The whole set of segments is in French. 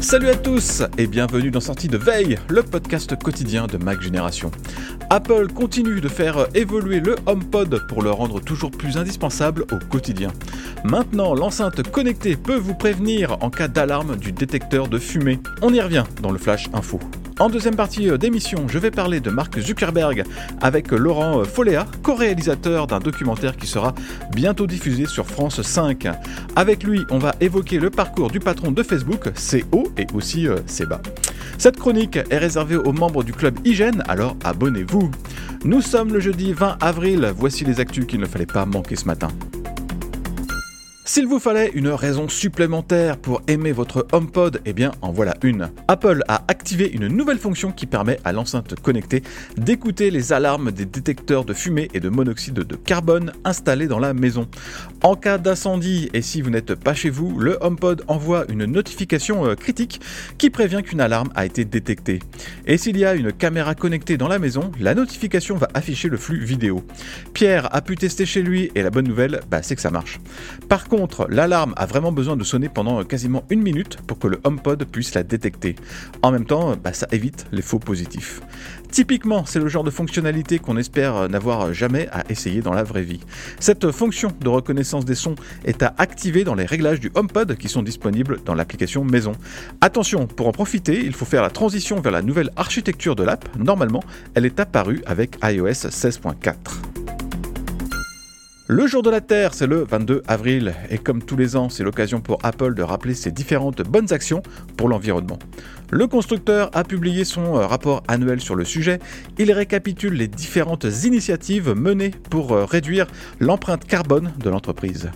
Salut à tous et bienvenue dans Sortie de Veille, le podcast quotidien de Mac Génération. Apple continue de faire évoluer le HomePod pour le rendre toujours plus indispensable au quotidien. Maintenant, l'enceinte connectée peut vous prévenir en cas d'alarme du détecteur de fumée. On y revient dans le Flash Info. En deuxième partie d'émission, je vais parler de Mark Zuckerberg avec Laurent Folléa, co-réalisateur d'un documentaire qui sera bientôt diffusé sur France 5. Avec lui, on va évoquer le parcours du patron de Facebook, c'est haut et aussi euh, c'est bas. Cette chronique est réservée aux membres du club Hygiène, alors abonnez-vous. Nous sommes le jeudi 20 avril, voici les actus qu'il ne fallait pas manquer ce matin. S'il vous fallait une raison supplémentaire pour aimer votre HomePod, eh bien en voilà une. Apple a activé une nouvelle fonction qui permet à l'enceinte connectée d'écouter les alarmes des détecteurs de fumée et de monoxyde de carbone installés dans la maison. En cas d'incendie et si vous n'êtes pas chez vous, le HomePod envoie une notification euh, critique qui prévient qu'une alarme a été détectée. Et s'il y a une caméra connectée dans la maison, la notification va afficher le flux vidéo. Pierre a pu tester chez lui et la bonne nouvelle, bah, c'est que ça marche. Par contre, l'alarme a vraiment besoin de sonner pendant quasiment une minute pour que le HomePod puisse la détecter. En même temps, bah, ça évite les faux positifs. Typiquement, c'est le genre de fonctionnalité qu'on espère n'avoir jamais à essayer dans la vraie vie. Cette fonction de reconnaissance des sons est à activer dans les réglages du HomePod qui sont disponibles dans l'application maison. Attention, pour en profiter, il faut faire la transition vers la nouvelle architecture de l'app. Normalement, elle est apparue avec iOS 16.4. Le jour de la Terre, c'est le 22 avril, et comme tous les ans, c'est l'occasion pour Apple de rappeler ses différentes bonnes actions pour l'environnement. Le constructeur a publié son euh, rapport annuel sur le sujet. Il récapitule les différentes initiatives menées pour euh, réduire l'empreinte carbone de l'entreprise.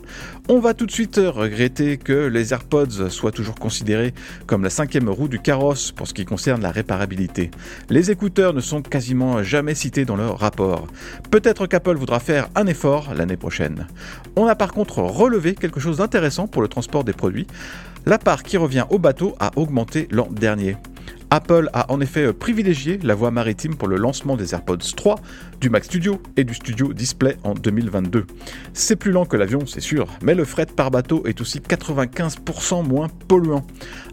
On va tout de suite regretter que les AirPods soient toujours considérés comme la cinquième roue du carrosse pour ce qui concerne la réparabilité. Les écouteurs ne sont quasiment jamais cités dans leur rapport. Peut-être qu'Apple voudra faire un effort l'année On a par contre relevé quelque chose d'intéressant pour le transport des produits. La part qui revient au bateau a augmenté l'an dernier. Apple a en effet privilégié la voie maritime pour le lancement des AirPods 3, du Mac Studio et du Studio Display en 2022. C'est plus lent que l'avion, c'est sûr, mais le fret par bateau est aussi 95% moins polluant.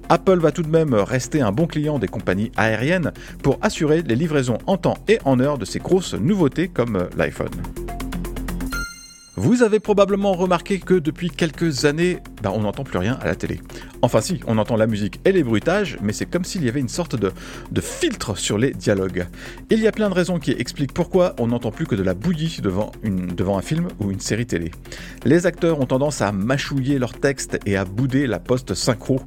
Apple va tout de même rester un bon client des compagnies aériennes pour assurer les livraisons en temps et en heure de ces grosses nouveautés comme l'iPhone. Vous avez probablement remarqué que depuis quelques années, ben, on n'entend plus rien à la télé. Enfin si, on entend la musique et les bruitages, mais c'est comme s'il y avait une sorte de, filtre sur les dialogues. Il y a plein de raisons qui expliquent pourquoi on n'entend plus que de la bouillie devant, un film ou une série télé. Les acteurs ont tendance à mâchouiller leurs textes et à bouder la poste synchro.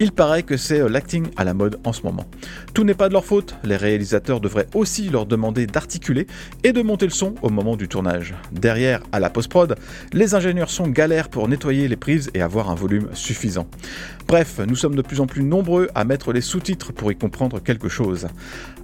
Il paraît que c'est l'acting à la mode en ce moment. Tout n'est pas de leur faute, les réalisateurs devraient aussi leur demander d'articuler et de monter le son au moment du tournage. Derrière, à la post-prod, les ingénieurs sont galères pour nettoyer les prises et avoir un volume suffisant. Bref, nous sommes de plus en plus nombreux à mettre les sous-titres pour y comprendre quelque chose.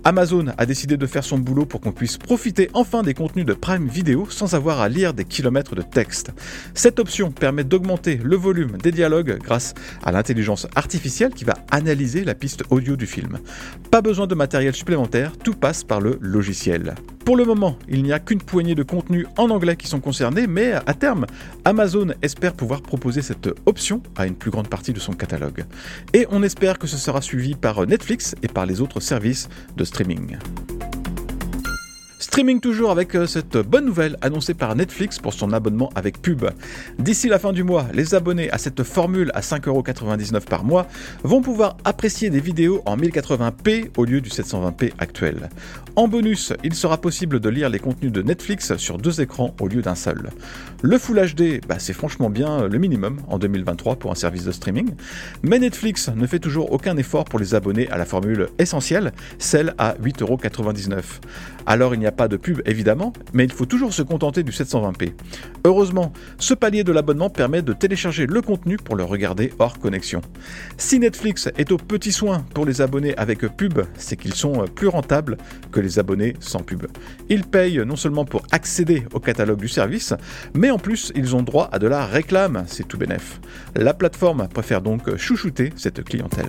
Amazon a décidé de faire son boulot pour qu'on puisse profiter enfin des contenus de Prime Video sans avoir à lire des kilomètres de texte. Cette option permet d'augmenter le volume des dialogues grâce à l'intelligence artificielle qui va analyser la piste audio du film. Pas besoin de matériel supplémentaire, tout passe par le logiciel. Pour le moment, il n'y a qu'une poignée de contenus en anglais qui sont concernés, mais à terme, Amazon espère pouvoir proposer cette option à une plus grande partie de son catalogue. Et on espère que ce sera suivi par Netflix et par les autres services de streaming. Streaming toujours avec euh, cette bonne nouvelle annoncée par Netflix pour son abonnement avec pub. D'ici la fin du mois, les abonnés à cette formule à 5,99€ par mois vont pouvoir apprécier des vidéos en 1080p au lieu du 720p actuel. En bonus, il sera possible de lire les contenus de Netflix sur deux écrans au lieu d'un seul. Le Full HD, bah, c'est franchement bien le minimum en 2023 pour un service de streaming, mais Netflix ne fait toujours aucun effort pour les abonnés à la formule essentielle, celle à 8,99€. Alors il n'y a pas de pub évidemment, mais il faut toujours se contenter du 720p. Heureusement, ce palier de l'abonnement permet de télécharger le contenu pour le regarder hors connexion. Si Netflix est au petit soin pour les abonnés avec pub, c'est qu'ils sont plus rentables que les abonnés sans pub. Ils payent non seulement pour accéder au catalogue du service, mais en plus ils ont droit à de la réclame, c'est tout bénef. La plateforme préfère donc chouchouter cette clientèle.